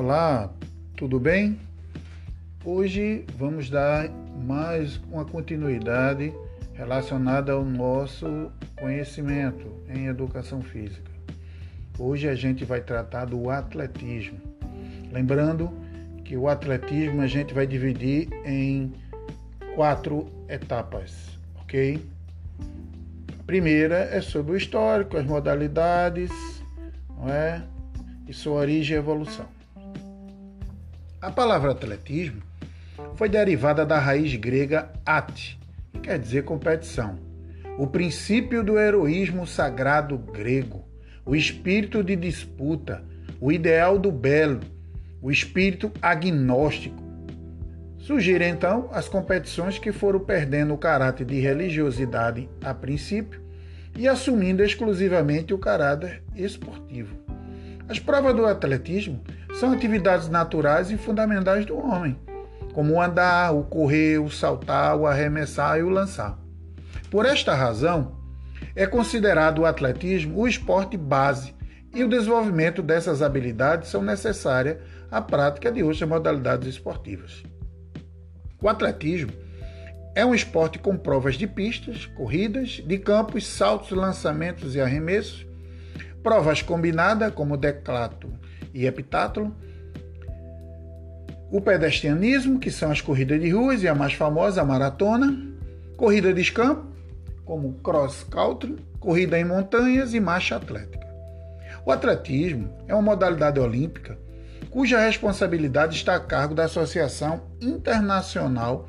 Olá, tudo bem? Hoje vamos dar mais uma continuidade relacionada ao nosso conhecimento em educação física. Hoje a gente vai tratar do atletismo. Lembrando que o atletismo a gente vai dividir em quatro etapas, ok? A primeira é sobre o histórico, as modalidades, não é? e sua origem e evolução. A palavra atletismo foi derivada da raiz grega ate, que quer dizer competição. O princípio do heroísmo sagrado grego, o espírito de disputa, o ideal do belo, o espírito agnóstico. Surgiram então as competições que foram perdendo o caráter de religiosidade a princípio e assumindo exclusivamente o caráter esportivo. As provas do atletismo são atividades naturais e fundamentais do homem, como o andar, o correr, o saltar, o arremessar e o lançar. Por esta razão, é considerado o atletismo o esporte base e o desenvolvimento dessas habilidades são necessárias à prática de outras modalidades esportivas. O atletismo é um esporte com provas de pistas, corridas, de campos, saltos, lançamentos e arremessos, Provas combinadas, como declato e epitátulo. O pedestrianismo, que são as corridas de ruas e a mais famosa, a maratona. Corrida de escampo, como cross country, corrida em montanhas e marcha atlética. O atletismo é uma modalidade olímpica cuja responsabilidade está a cargo da Associação Internacional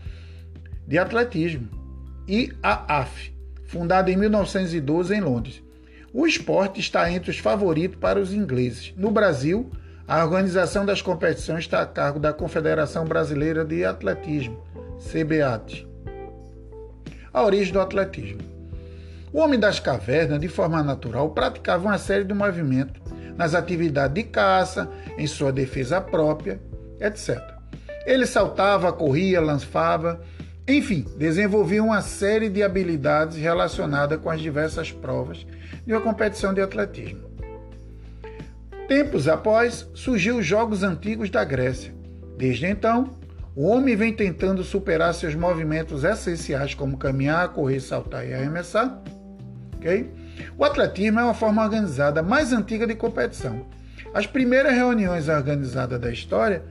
de Atletismo, IAAF, fundada em 1912 em Londres, o esporte está entre os favoritos para os ingleses. No Brasil, a organização das competições está a cargo da Confederação Brasileira de Atletismo, CBAT. A origem do atletismo. O homem das cavernas, de forma natural, praticava uma série de movimentos nas atividades de caça, em sua defesa própria, etc. Ele saltava, corria, lançava, enfim, desenvolvia uma série de habilidades relacionadas com as diversas provas de uma competição de atletismo. Tempos após, surgiu os Jogos Antigos da Grécia. Desde então, o homem vem tentando superar seus movimentos essenciais como caminhar, correr, saltar e arremessar. Okay? O atletismo é uma forma organizada mais antiga de competição. As primeiras reuniões organizadas da história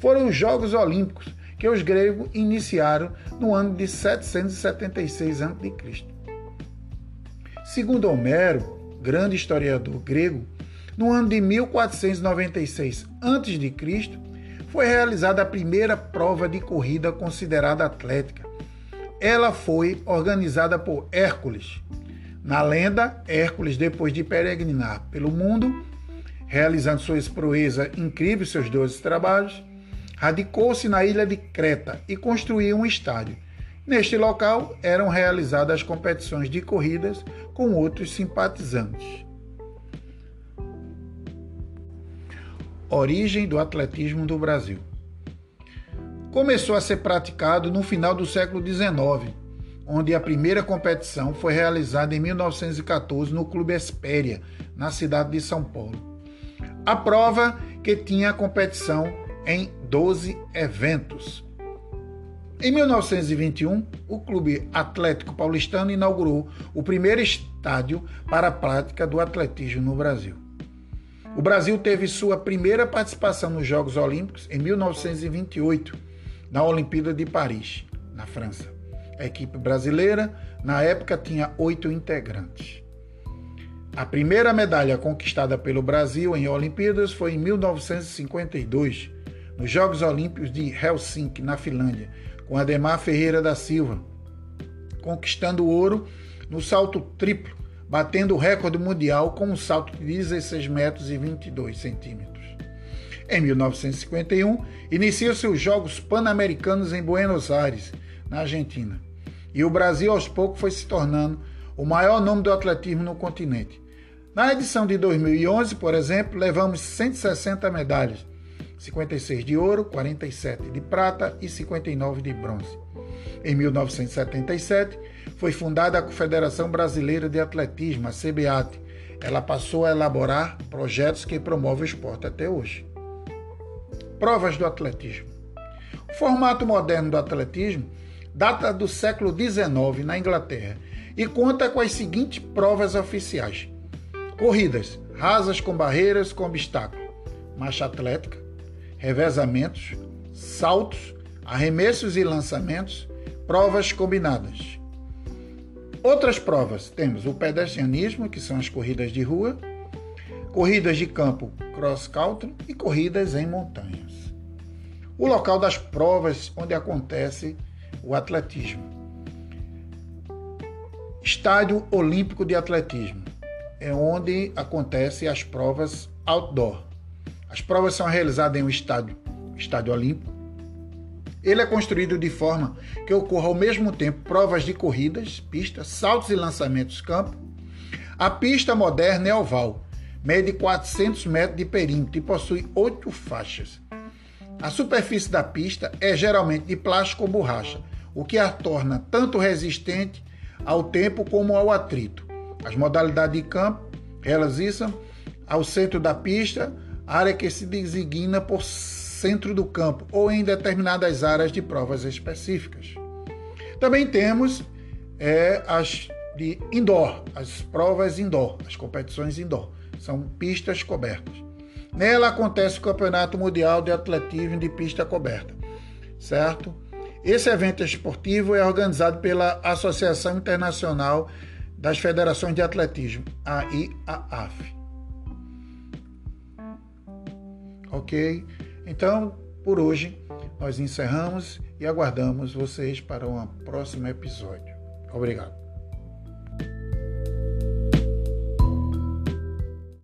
foram os Jogos Olímpicos, que os gregos iniciaram no ano de 776 a.C. Segundo Homero, grande historiador grego, no ano de 1496 a.C., foi realizada a primeira prova de corrida considerada atlética. Ela foi organizada por Hércules. Na lenda, Hércules, depois de peregrinar pelo mundo, realizando suas proezas incríveis, seus doze trabalhos, radicou-se na ilha de Creta e construiu um estádio Neste local eram realizadas as competições de corridas com outros simpatizantes. Origem do atletismo do Brasil. Começou a ser praticado no final do século XIX, onde a primeira competição foi realizada em 1914 no Clube Espéria, na cidade de São Paulo. A prova que tinha a competição em 12 eventos, em 1921, o Clube Atlético Paulistano inaugurou o primeiro estádio para a prática do atletismo no Brasil. O Brasil teve sua primeira participação nos Jogos Olímpicos em 1928, na Olimpíada de Paris, na França. A equipe brasileira, na época, tinha oito integrantes. A primeira medalha conquistada pelo Brasil em Olimpíadas foi em 1952, nos Jogos Olímpicos de Helsinki, na Finlândia, com Ademar Ferreira da Silva, conquistando o ouro no salto triplo, batendo o recorde mundial com um salto de 16 metros e 22 centímetros. Em 1951, inicia-se os Jogos Pan-Americanos em Buenos Aires, na Argentina. E o Brasil, aos poucos, foi se tornando o maior nome do atletismo no continente. Na edição de 2011, por exemplo, levamos 160 medalhas, 56 de ouro, 47 de prata e 59 de bronze. Em 1977, foi fundada a Confederação Brasileira de Atletismo, a CBAT. Ela passou a elaborar projetos que promovem o esporte até hoje. Provas do atletismo. O formato moderno do atletismo data do século XIX na Inglaterra e conta com as seguintes provas oficiais: corridas rasas com barreiras com obstáculo, marcha atlética, revezamentos, saltos, arremessos e lançamentos, provas combinadas. Outras provas temos o pedestrianismo, que são as corridas de rua, corridas de campo cross country e corridas em montanhas. O local das provas onde acontece o atletismo. Estádio Olímpico de Atletismo é onde acontecem as provas outdoor. As provas são realizadas em um estádio, estádio olímpico. Ele é construído de forma que ocorra ao mesmo tempo provas de corridas, pistas, saltos e lançamentos campo. A pista moderna é oval, mede 400 metros de perímetro e possui oito faixas. A superfície da pista é geralmente de plástico ou borracha, o que a torna tanto resistente ao tempo como ao atrito. As modalidades de campo realizam ao centro da pista, área que se designa por centro do campo ou em determinadas áreas de provas específicas. Também temos é, as de indoor, as provas indoor, as competições indoor, são pistas cobertas. Nela acontece o Campeonato Mundial de Atletismo de Pista Coberta, certo? Esse evento esportivo é organizado pela Associação Internacional das Federações de Atletismo, a IAAF. Ok? Então, por hoje, nós encerramos e aguardamos vocês para um próximo episódio. Obrigado.